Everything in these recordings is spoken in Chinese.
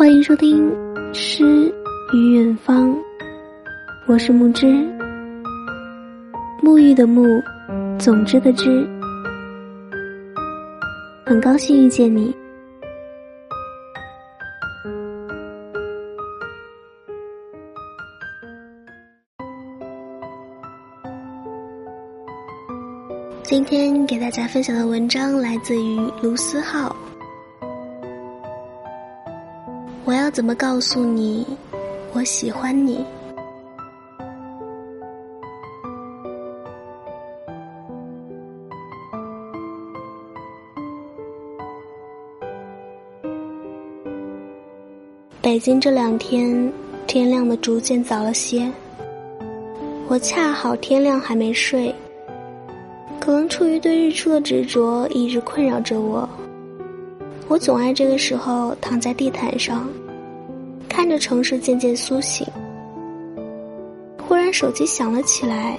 欢迎收听《诗与远方》，我是木之，沐浴的沐，总之的之，很高兴遇见你。今天给大家分享的文章来自于卢思浩。怎么告诉你，我喜欢你？北京这两天天亮的逐渐早了些，我恰好天亮还没睡。可能出于对日出的执着，一直困扰着我。我总爱这个时候躺在地毯上，着城市渐渐苏醒。忽然手机响了起来，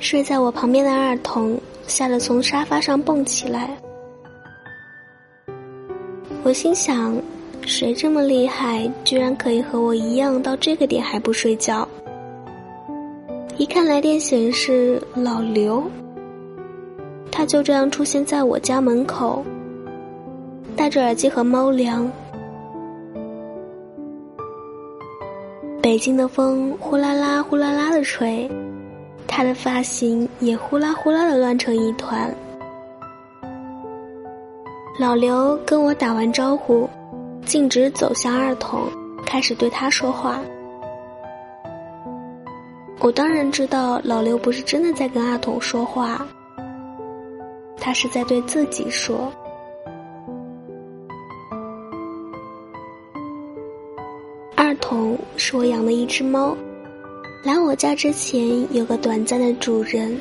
睡在我旁边的二童吓得从沙发上蹦起来。我心想，谁这么厉害，居然可以和我一样到这个点还不睡觉？一看来电显示老刘。他就这样出现在我家门口，戴着耳机和猫粮。北京的风呼啦啦、呼啦啦的吹，他的发型也呼啦呼啦的乱成一团。老刘跟我打完招呼，径直走向二筒，开始对他说话。我当然知道老刘不是真的在跟二筒说话。他是在对自己说：“二童是我养的一只猫，来我家之前有个短暂的主人，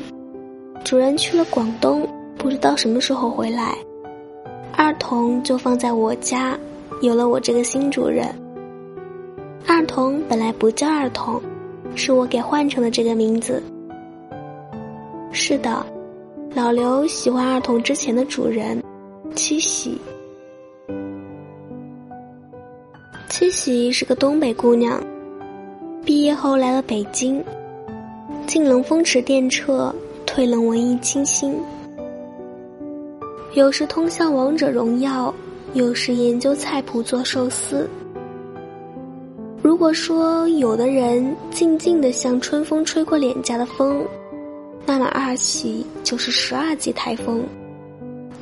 主人去了广东，不知道什么时候回来，二童就放在我家，有了我这个新主人。二童本来不叫二童，是我给换成的这个名字。是的。”老刘喜欢二童之前的主人，七喜。七喜是个东北姑娘，毕业后来了北京，进冷风池电掣，退冷文艺清新。有时通宵王者荣耀，有时研究菜谱做寿司。如果说有的人静静的像春风吹过脸颊的风。那么二喜就是十二级台风，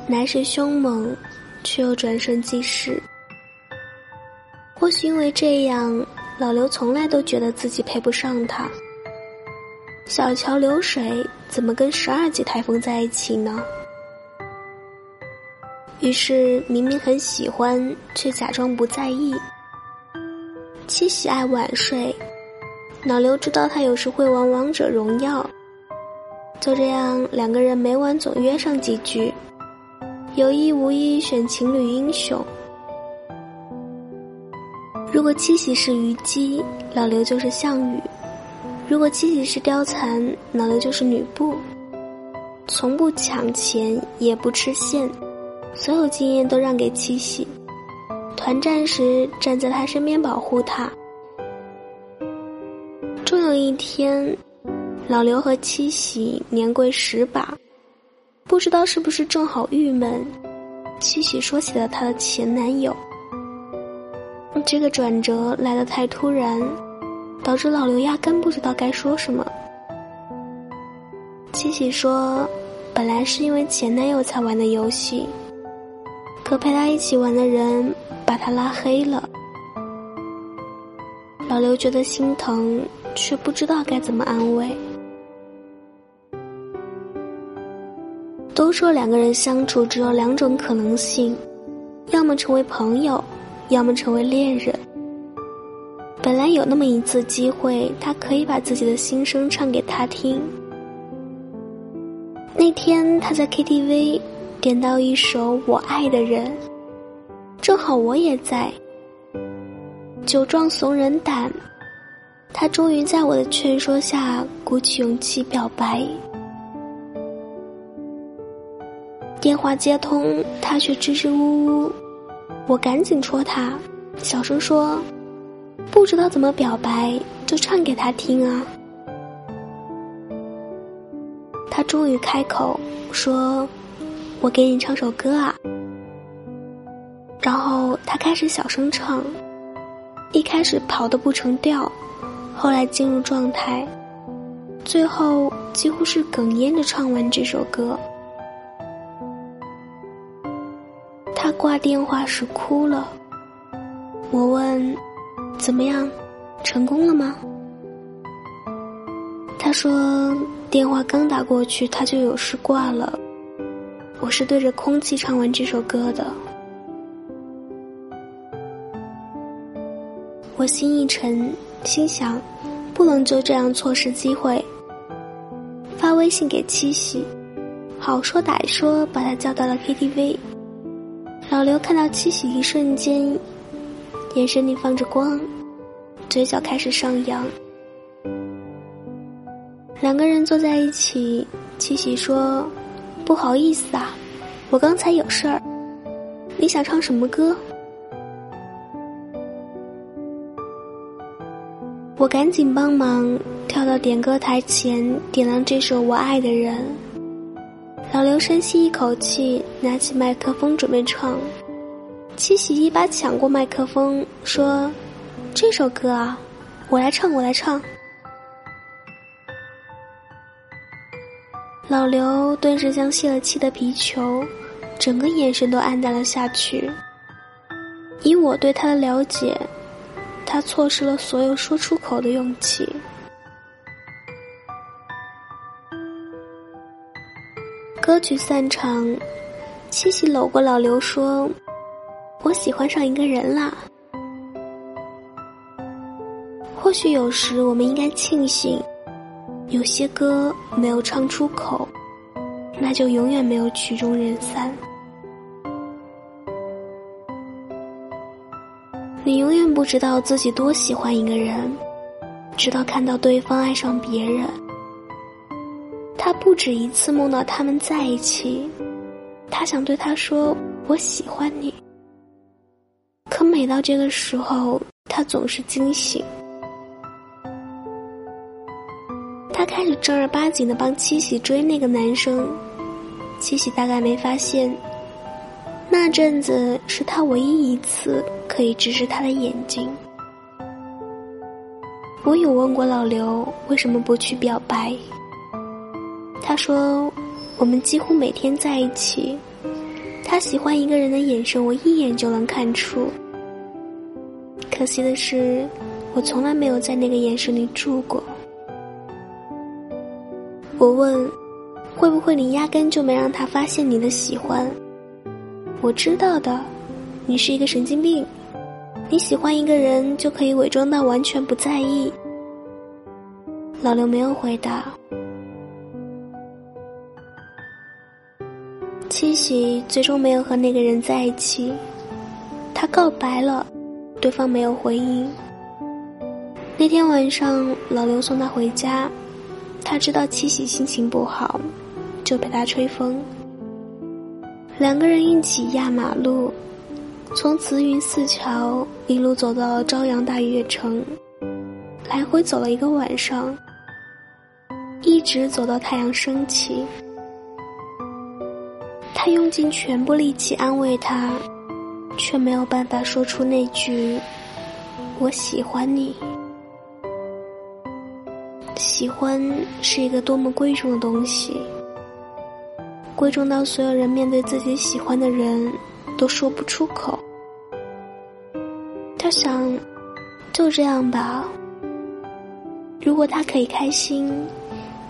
来势凶猛，却又转瞬即逝。或许因为这样，老刘从来都觉得自己配不上他。小桥流水怎么跟十二级台风在一起呢？于是明明很喜欢，却假装不在意。七喜爱晚睡，老刘知道他有时会玩王者荣耀。就这样，两个人每晚总约上几局，有意无意选情侣英雄。如果七喜是虞姬，老刘就是项羽；如果七喜是貂蝉，老刘就是吕布。从不抢钱，也不吃线，所有经验都让给七喜。团战时站在他身边保护他。终有一天。老刘和七喜年过十把，不知道是不是正好郁闷，七喜说起了她的前男友。这个转折来得太突然，导致老刘压根不知道该说什么。七喜说：“本来是因为前男友才玩的游戏，可陪他一起玩的人把他拉黑了。”老刘觉得心疼，却不知道该怎么安慰。都说两个人相处只有两种可能性，要么成为朋友，要么成为恋人。本来有那么一次机会，他可以把自己的心声唱给他听。那天他在 KTV 点到一首《我爱的人》，正好我也在。酒壮怂人胆，他终于在我的劝说下鼓起勇气表白。电话接通，他却支支吾吾，我赶紧戳他，小声说：“不知道怎么表白，就唱给他听啊。”他终于开口说：“我给你唱首歌啊。”然后他开始小声唱，一开始跑得不成调，后来进入状态，最后几乎是哽咽着唱完这首歌。挂电话时哭了，我问：“怎么样，成功了吗？”他说：“电话刚打过去，他就有事挂了。我是对着空气唱完这首歌的。”我心一沉，心想，不能就这样错失机会。发微信给七喜，好说歹说把他叫到了 KTV。老刘看到七喜一瞬间，眼神里放着光，嘴角开始上扬。两个人坐在一起，七喜说：“不好意思啊，我刚才有事儿。你想唱什么歌？”我赶紧帮忙，跳到点歌台前，点亮这首《我爱的人》。老刘深吸一口气，拿起麦克风准备唱。七喜一把抢过麦克风，说：“这首歌啊，我来唱，我来唱。”老刘顿时像泄了气的皮球，整个眼神都黯淡了下去。以我对他的了解。他错失了所有说出口的勇气。歌曲散场，七喜搂过老刘说：“我喜欢上一个人啦。”或许有时我们应该庆幸，有些歌没有唱出口，那就永远没有曲终人散。你永远不知道自己多喜欢一个人，直到看到对方爱上别人。不止一次梦到他们在一起，他想对他说“我喜欢你”，可每到这个时候，他总是惊醒。他开始正儿八经的帮七喜追那个男生，七喜大概没发现。那阵子是他唯一一次可以直视他的眼睛。我有问过老刘为什么不去表白，他说我们几乎每天在一起，他喜欢一个人的眼神我一眼就能看出。可惜的是，我从来没有在那个眼神里住过。我问，会不会你压根就没让他发现你的喜欢？我知道的，你是一个神经病。你喜欢一个人就可以伪装到完全不在意。老刘没有回答。七喜最终没有和那个人在一起，他告白了，对方没有回应。那天晚上，老刘送他回家，他知道七喜心情不好，就陪他吹风。两个人一起压马路，从慈云寺桥一路走到朝阳大悦城，来回走了一个晚上，一直走到太阳升起。他用尽全部力气安慰他，却没有办法说出那句“我喜欢你”。喜欢是一个多么贵重的东西。贵重到所有人面对自己喜欢的人，都说不出口。他想，就这样吧。如果他可以开心，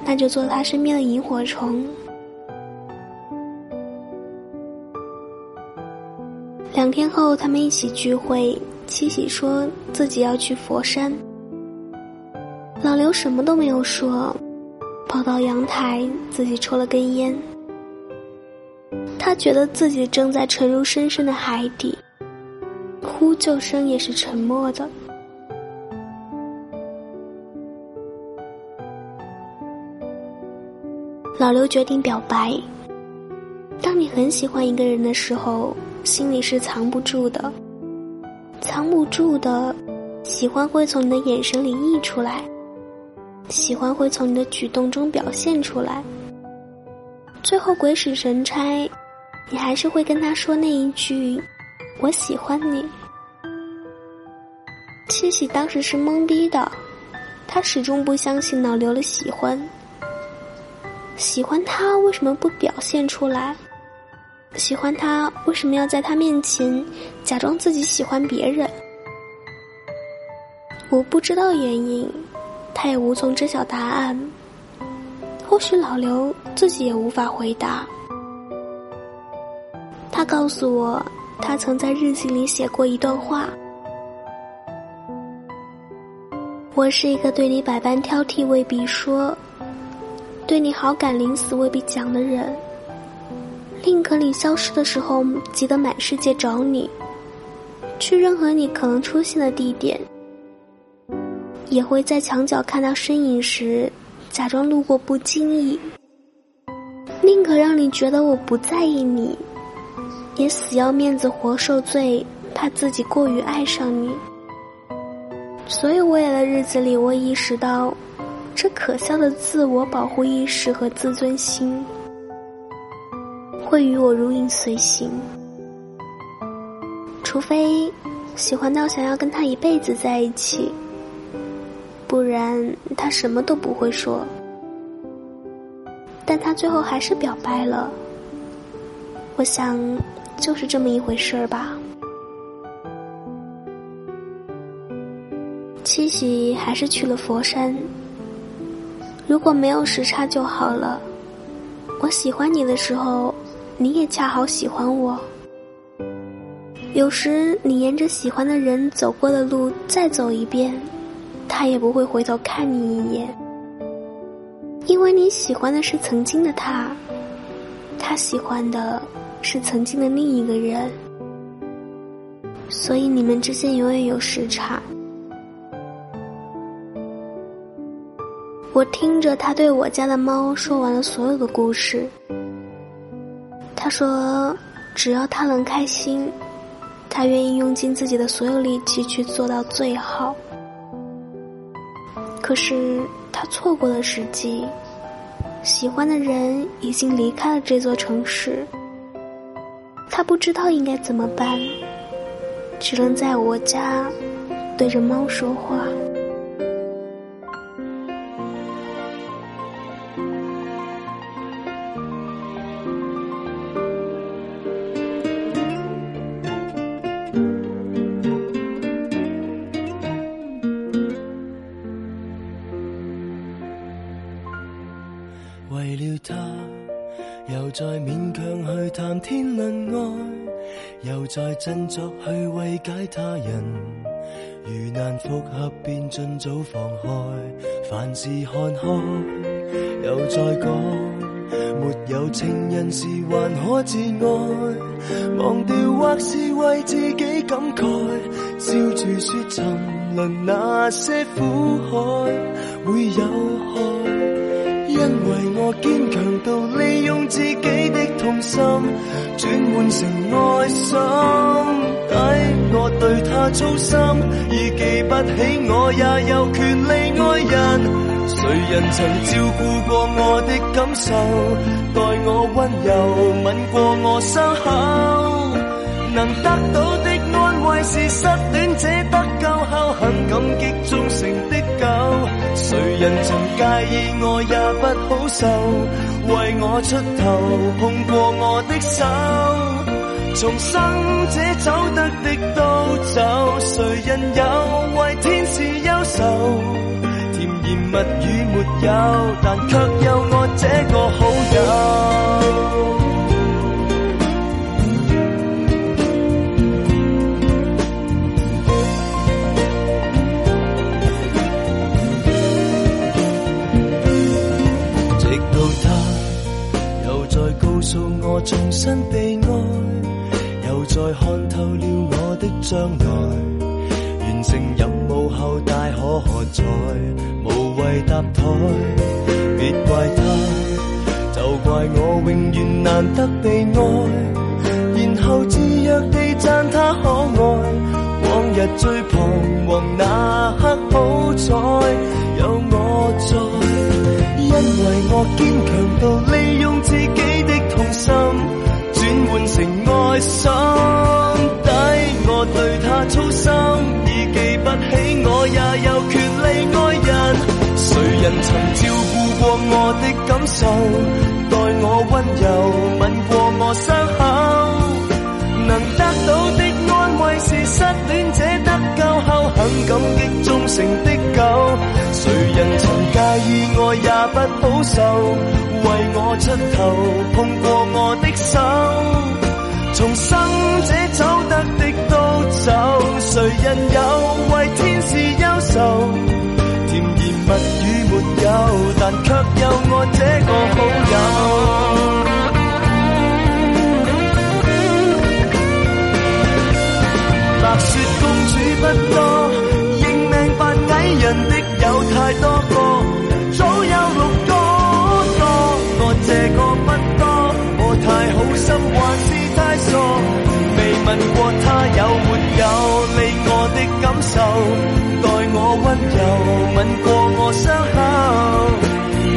那就做他身边的萤火虫。两天后，他们一起聚会，七喜说自己要去佛山。老刘什么都没有说，跑到阳台，自己抽了根烟。他觉得自己正在沉入深深的海底，呼救声也是沉默的。老刘决定表白。当你很喜欢一个人的时候，心里是藏不住的，藏不住的喜欢会从你的眼神里溢出来，喜欢会从你的举动中表现出来。最后鬼使神差，你还是会跟他说那一句：“我喜欢你。”七喜当时是懵逼的，他始终不相信脑瘤的喜欢。喜欢他为什么不表现出来？喜欢他为什么要在他面前假装自己喜欢别人？我不知道原因，他也无从知晓答案。或许老刘自己也无法回答。他告诉我，他曾在日记里写过一段话。我是一个对你百般挑剔未必说，对你好感临死未必讲的人。宁可你消失的时候急得满世界找你，去任何你可能出现的地点，也会在墙角看到身影时假装路过不经意。宁可让你觉得我不在意你，也死要面子活受罪，怕自己过于爱上你。所以，未来的日子里，我意识到，这可笑的自我保护意识和自尊心，会与我如影随形。除非喜欢到想要跟他一辈子在一起，不然他什么都不会说。但他最后还是表白了，我想，就是这么一回事儿吧。七喜还是去了佛山。如果没有时差就好了。我喜欢你的时候，你也恰好喜欢我。有时你沿着喜欢的人走过的路再走一遍，他也不会回头看你一眼，因为你喜欢的是曾经的他，他喜欢的是曾经的另一个人，所以你们之间永远有时差。我听着他对我家的猫说完了所有的故事。他说：“只要他能开心，他愿意用尽自己的所有力气去做到最好。”可是他错过了时机，喜欢的人已经离开了这座城市。他不知道应该怎么办，只能在我家对着猫说话。振作去慰解他人。如难复合，便尽早放开。凡事看开，又再讲，没有情人时还可自爱。忘掉或是为自己感慨，笑住说沉沦那些苦海会有害。因为我坚强到利用自己的痛心转换成爱心，抵我对他操心，已记不起我也有权利爱人。谁人曾照顾过我的感受，待我温柔吻过我伤口，能得到的安慰是失恋者得救后很感激忠诚的谁人曾介意我也不好受，为我出头碰过我的手，重生者走得的都走，谁人有为天使忧愁？甜言蜜语没有，但却有我这个好重新被爱，又再看透了我的将来。完成任务后大可喝彩，无谓搭台。别怪他，就怪我永远难得被爱，然后自虐地赞他可爱。往日最彷徨那刻，好彩有我在，因为我坚强到利用自己心转换成爱心抵，我对他操心，已记不起我也有权利爱人，谁人曾照顾过我的感受，待我温柔吻过我伤口，能得到的安慰。是失恋者得救后很感激忠诚的狗，谁人曾介意爱也不好受，为出头碰过我的手，从生者走得的都走，谁人有为天使忧愁？甜言蜜语没有，但却有我这个好友。白雪公主不多，待我温柔吻过我伤口，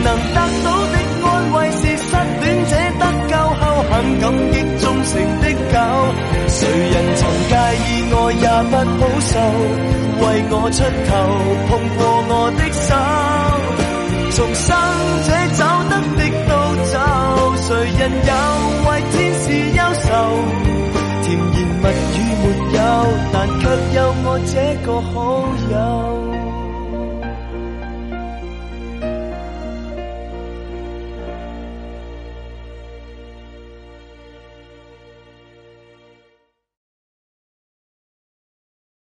能得到的安慰是失恋者得救后很感激忠诚的狗。谁人曾介意爱也不好受，为我出头碰过我的手，从生者走得的都走，谁人有但却有我这个好友。